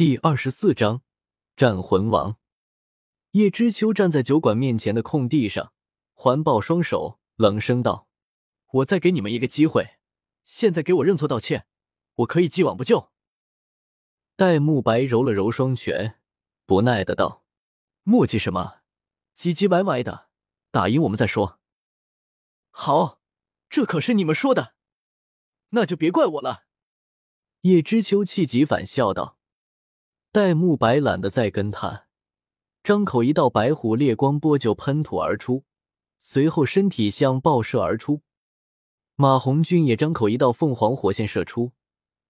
第二十四章战魂王。叶知秋站在酒馆面前的空地上，环抱双手，冷声道：“我再给你们一个机会，现在给我认错道歉，我可以既往不咎。”戴沐白揉了揉双拳，不耐的道：“墨迹什么？唧唧歪歪的，打赢我们再说。”“好，这可是你们说的，那就别怪我了。”叶知秋气急反笑道。戴沐白懒得再跟他，张口一道白虎烈光波就喷吐而出，随后身体向爆射而出。马红俊也张口一道凤凰火线射出，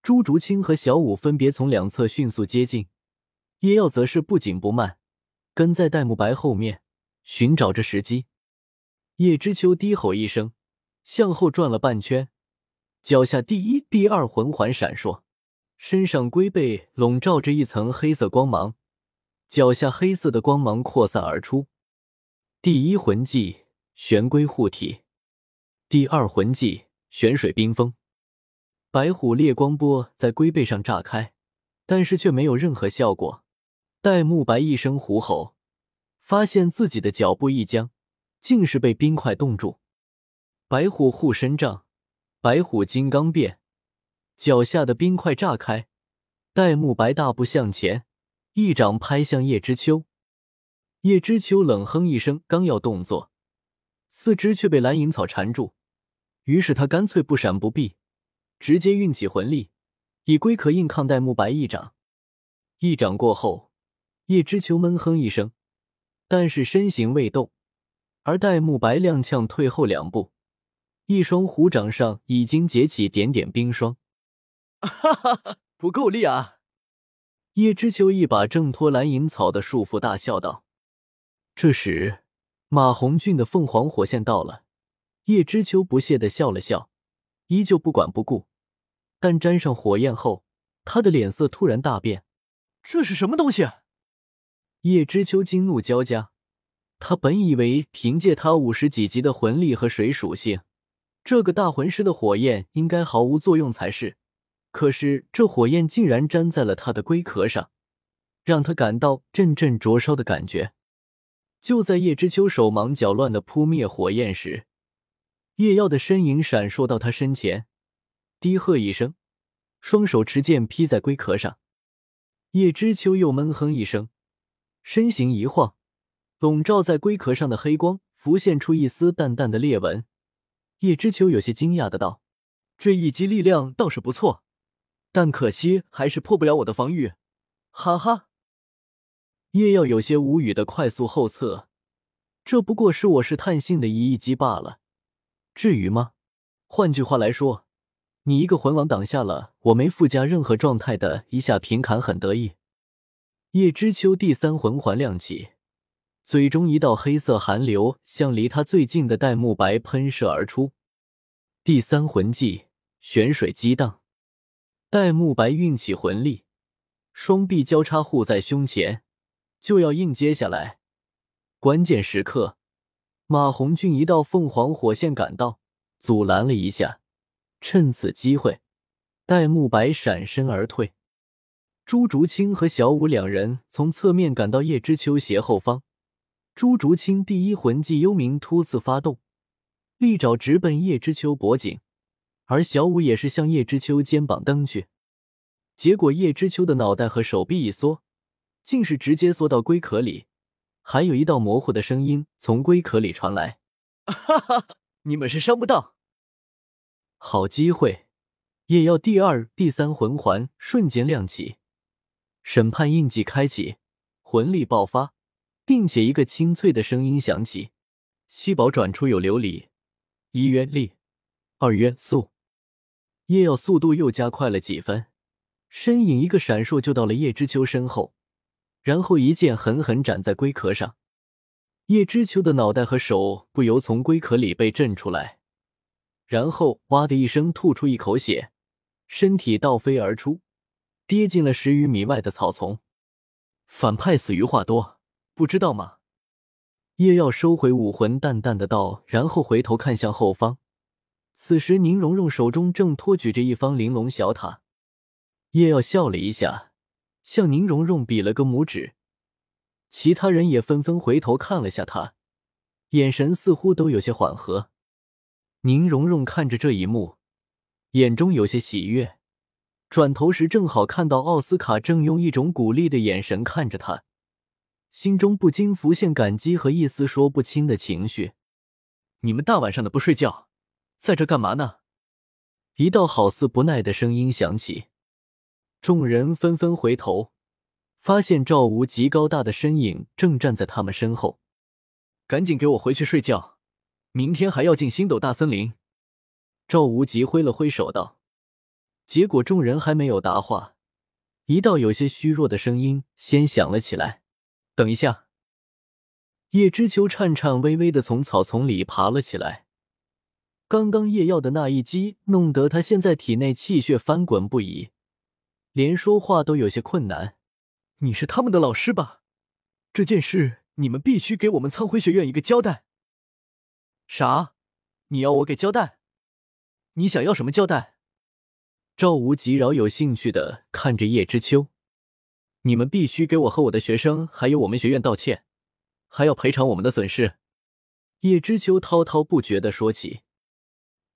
朱竹清和小舞分别从两侧迅速接近，叶耀则是不紧不慢跟在戴沐白后面寻找着时机。叶知秋低吼一声，向后转了半圈，脚下第一、第二魂环闪烁。身上龟背笼罩着一层黑色光芒，脚下黑色的光芒扩散而出。第一魂技玄龟护体，第二魂技玄水冰封。白虎烈光波在龟背上炸开，但是却没有任何效果。戴沐白一声虎吼，发现自己的脚步一僵，竟是被冰块冻住。白虎护身杖，白虎金刚变。脚下的冰块炸开，戴沐白大步向前，一掌拍向叶知秋。叶知秋冷哼一声，刚要动作，四肢却被蓝银草缠住，于是他干脆不闪不避，直接运起魂力，以龟壳硬抗戴沐白一掌。一掌过后，叶知秋闷哼一声，但是身形未动，而戴沐白踉跄退后两步，一双虎掌上已经结起点点冰霜。哈哈哈，不够力啊！叶知秋一把挣脱蓝银草的束缚，大笑道。这时，马红俊的凤凰火线到了，叶知秋不屑的笑了笑，依旧不管不顾。但沾上火焰后，他的脸色突然大变。这是什么东西？叶知秋惊怒交加。他本以为凭借他五十几级的魂力和水属性，这个大魂师的火焰应该毫无作用才是。可是这火焰竟然粘在了他的龟壳上，让他感到阵阵灼烧的感觉。就在叶知秋手忙脚乱的扑灭火焰时，叶耀的身影闪烁到他身前，低喝一声，双手持剑劈在龟壳上。叶知秋又闷哼一声，身形一晃，笼罩在龟壳上的黑光浮现出一丝淡淡的裂纹。叶知秋有些惊讶的道：“这一击力量倒是不错。”但可惜还是破不了我的防御，哈哈。叶耀有些无语的快速后撤，这不过是我是探性的一击罢了，至于吗？换句话来说，你一个魂王挡下了我没附加任何状态的一下平砍，很得意。叶知秋第三魂环亮起，嘴中一道黑色寒流向离他最近的戴沐白喷射而出。第三魂技玄水激荡。戴沐白运起魂力，双臂交叉护在胸前，就要硬接下来。关键时刻，马红俊一道凤凰火线赶到，阻拦了一下。趁此机会，戴沐白闪身而退。朱竹清和小舞两人从侧面赶到叶知秋斜后方。朱竹清第一魂技幽冥突刺发动，利爪直奔叶知秋脖颈。而小舞也是向叶知秋肩膀蹬去，结果叶知秋的脑袋和手臂一缩，竟是直接缩到龟壳里，还有一道模糊的声音从龟壳里传来：“哈哈，你们是伤不到。”好机会！叶耀第二、第三魂环瞬间亮起，审判印记开启，魂力爆发，并且一个清脆的声音响起：“七宝转出有琉璃，一曰力，二曰速。”叶耀速度又加快了几分，身影一个闪烁就到了叶知秋身后，然后一剑狠狠斩在龟壳上。叶知秋的脑袋和手不由从龟壳里被震出来，然后哇的一声吐出一口血，身体倒飞而出，跌进了十余米外的草丛。反派死于话多，不知道吗？叶耀收回武魂，淡淡的道，然后回头看向后方。此时，宁荣荣手中正托举着一方玲珑小塔。叶耀笑了一下，向宁荣荣比了个拇指。其他人也纷纷回头看了下他，眼神似乎都有些缓和。宁荣荣看着这一幕，眼中有些喜悦。转头时，正好看到奥斯卡正用一种鼓励的眼神看着他，心中不禁浮现感激和一丝说不清的情绪。你们大晚上的不睡觉，在这干嘛呢？一道好似不耐的声音响起，众人纷纷回头，发现赵无极高大的身影正站在他们身后。赶紧给我回去睡觉，明天还要进星斗大森林。赵无极挥了挥手道。结果众人还没有答话，一道有些虚弱的声音先响了起来：“等一下。”叶知秋颤颤巍巍的从草丛里爬了起来。刚刚夜药的那一击，弄得他现在体内气血翻滚不已，连说话都有些困难。你是他们的老师吧？这件事你们必须给我们苍辉学院一个交代。啥？你要我给交代？你想要什么交代？赵无极饶有兴趣的看着叶知秋：“你们必须给我和我的学生，还有我们学院道歉，还要赔偿我们的损失。”叶知秋滔滔不绝的说起。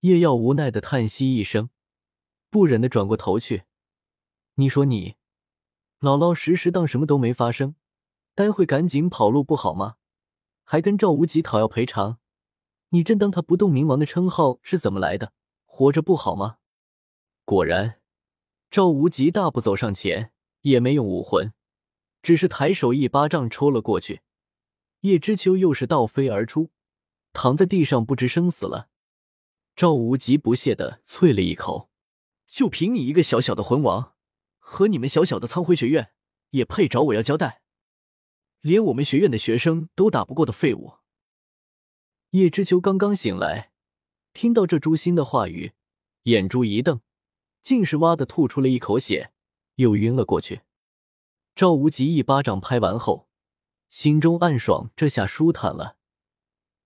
叶耀无奈的叹息一声，不忍的转过头去：“你说你老老实实当什么都没发生，待会赶紧跑路不好吗？还跟赵无极讨要赔偿？你真当他不动明王的称号是怎么来的？活着不好吗？”果然，赵无极大步走上前，也没用武魂，只是抬手一巴掌抽了过去。叶知秋又是倒飞而出，躺在地上不知生死了。赵无极不屑的啐了一口：“就凭你一个小小的魂王，和你们小小的苍辉学院，也配找我要交代？连我们学院的学生都打不过的废物！”叶知秋刚刚醒来，听到这诛心的话语，眼珠一瞪。竟是哇的吐出了一口血，又晕了过去。赵无极一巴掌拍完后，心中暗爽，这下舒坦了。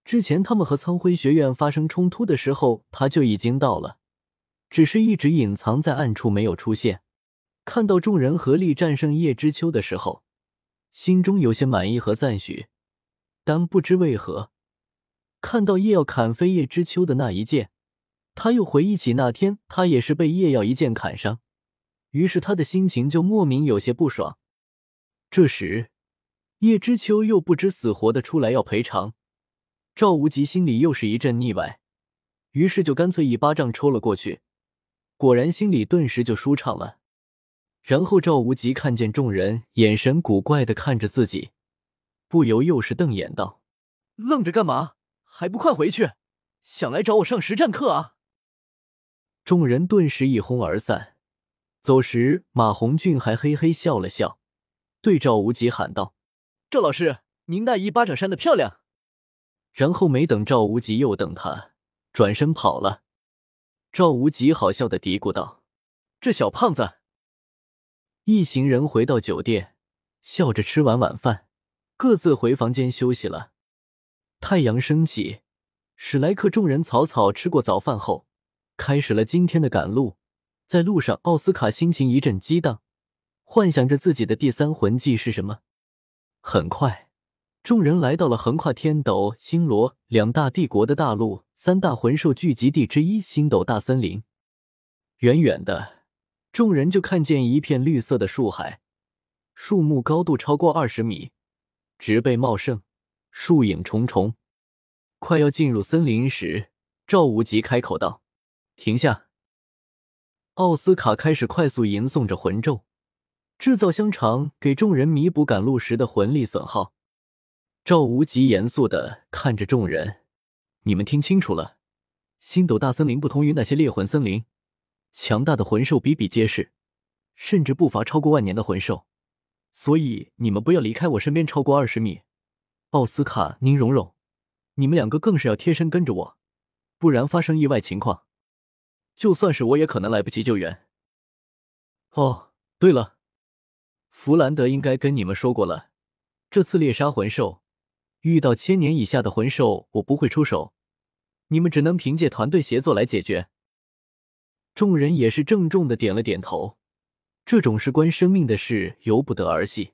之前他们和苍辉学院发生冲突的时候，他就已经到了，只是一直隐藏在暗处没有出现。看到众人合力战胜叶知秋的时候，心中有些满意和赞许，但不知为何，看到叶要砍飞叶知秋的那一剑。他又回忆起那天，他也是被叶耀一剑砍伤，于是他的心情就莫名有些不爽。这时，叶知秋又不知死活的出来要赔偿，赵无极心里又是一阵腻歪，于是就干脆一巴掌抽了过去，果然心里顿时就舒畅了。然后赵无极看见众人眼神古怪的看着自己，不由又是瞪眼道：“愣着干嘛？还不快回去！想来找我上实战课啊？”众人顿时一哄而散。走时，马红俊还嘿嘿笑了笑，对赵无极喊道：“赵老师，您那一巴掌扇的漂亮。”然后没等赵无极又等他，转身跑了。赵无极好笑的嘀咕道：“这小胖子。”一行人回到酒店，笑着吃完晚饭，各自回房间休息了。太阳升起，史莱克众人草草吃过早饭后。开始了今天的赶路，在路上，奥斯卡心情一阵激荡，幻想着自己的第三魂技是什么。很快，众人来到了横跨天斗、星罗两大帝国的大陆三大魂兽聚集地之一——星斗大森林。远远的，众人就看见一片绿色的树海，树木高度超过二十米，植被茂盛，树影重重。快要进入森林时，赵无极开口道。停下！奥斯卡开始快速吟诵着魂咒，制造香肠给众人弥补赶路时的魂力损耗。赵无极严肃的看着众人：“你们听清楚了，星斗大森林不同于那些猎魂森林，强大的魂兽比比皆是，甚至不乏超过万年的魂兽。所以你们不要离开我身边超过二十米。奥斯卡、宁荣荣，你们两个更是要贴身跟着我，不然发生意外情况。”就算是我也可能来不及救援。哦，对了，弗兰德应该跟你们说过了，这次猎杀魂兽，遇到千年以下的魂兽，我不会出手，你们只能凭借团队协作来解决。众人也是郑重的点了点头。这种事关生命的事，由不得儿戏。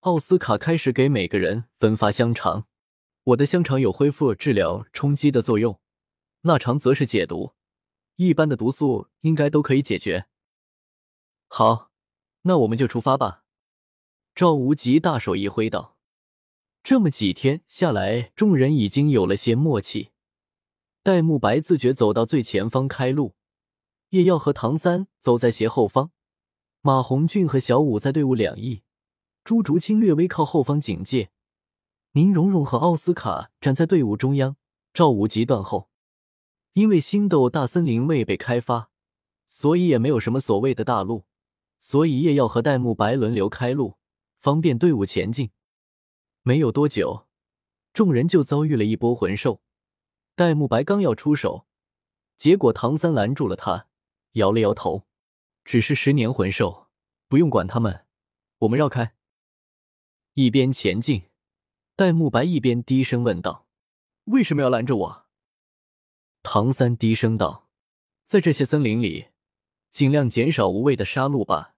奥斯卡开始给每个人分发香肠，我的香肠有恢复、治疗、冲击的作用，腊肠则是解毒，一般的毒素应该都可以解决。好，那我们就出发吧。赵无极大手一挥道：“这么几天下来，众人已经有了些默契。”戴沐白自觉走到最前方开路，叶耀和唐三走在斜后方，马红俊和小舞在队伍两翼。朱竹清略微靠后方警戒，宁荣荣和奥斯卡站在队伍中央。赵无极断后，因为星斗大森林未被开发，所以也没有什么所谓的大路，所以叶耀和戴沐白轮流开路，方便队伍前进。没有多久，众人就遭遇了一波魂兽。戴沐白刚要出手，结果唐三拦住了他，摇了摇头：“只是十年魂兽，不用管他们，我们绕开。”一边前进，戴沐白一边低声问道：“为什么要拦着我？”唐三低声道：“在这些森林里，尽量减少无谓的杀戮吧。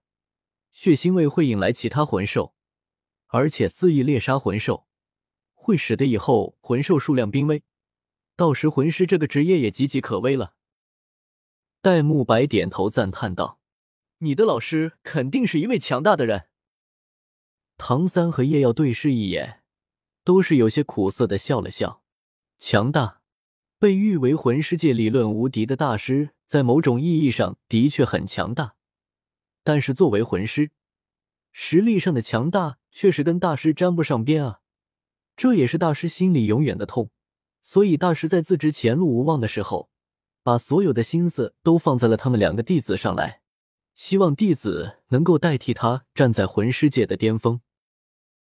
血腥味会引来其他魂兽，而且肆意猎杀魂兽，会使得以后魂兽数量濒危。到时魂师这个职业也岌岌可危了。”戴沐白点头赞叹道：“你的老师肯定是一位强大的人。”唐三和叶耀对视一眼，都是有些苦涩的笑了笑。强大，被誉为魂师界理论无敌的大师，在某种意义上的确很强大。但是作为魂师，实力上的强大确实跟大师沾不上边啊！这也是大师心里永远的痛。所以大师在自知前路无望的时候，把所有的心思都放在了他们两个弟子上来，希望弟子能够代替他站在魂师界的巅峰。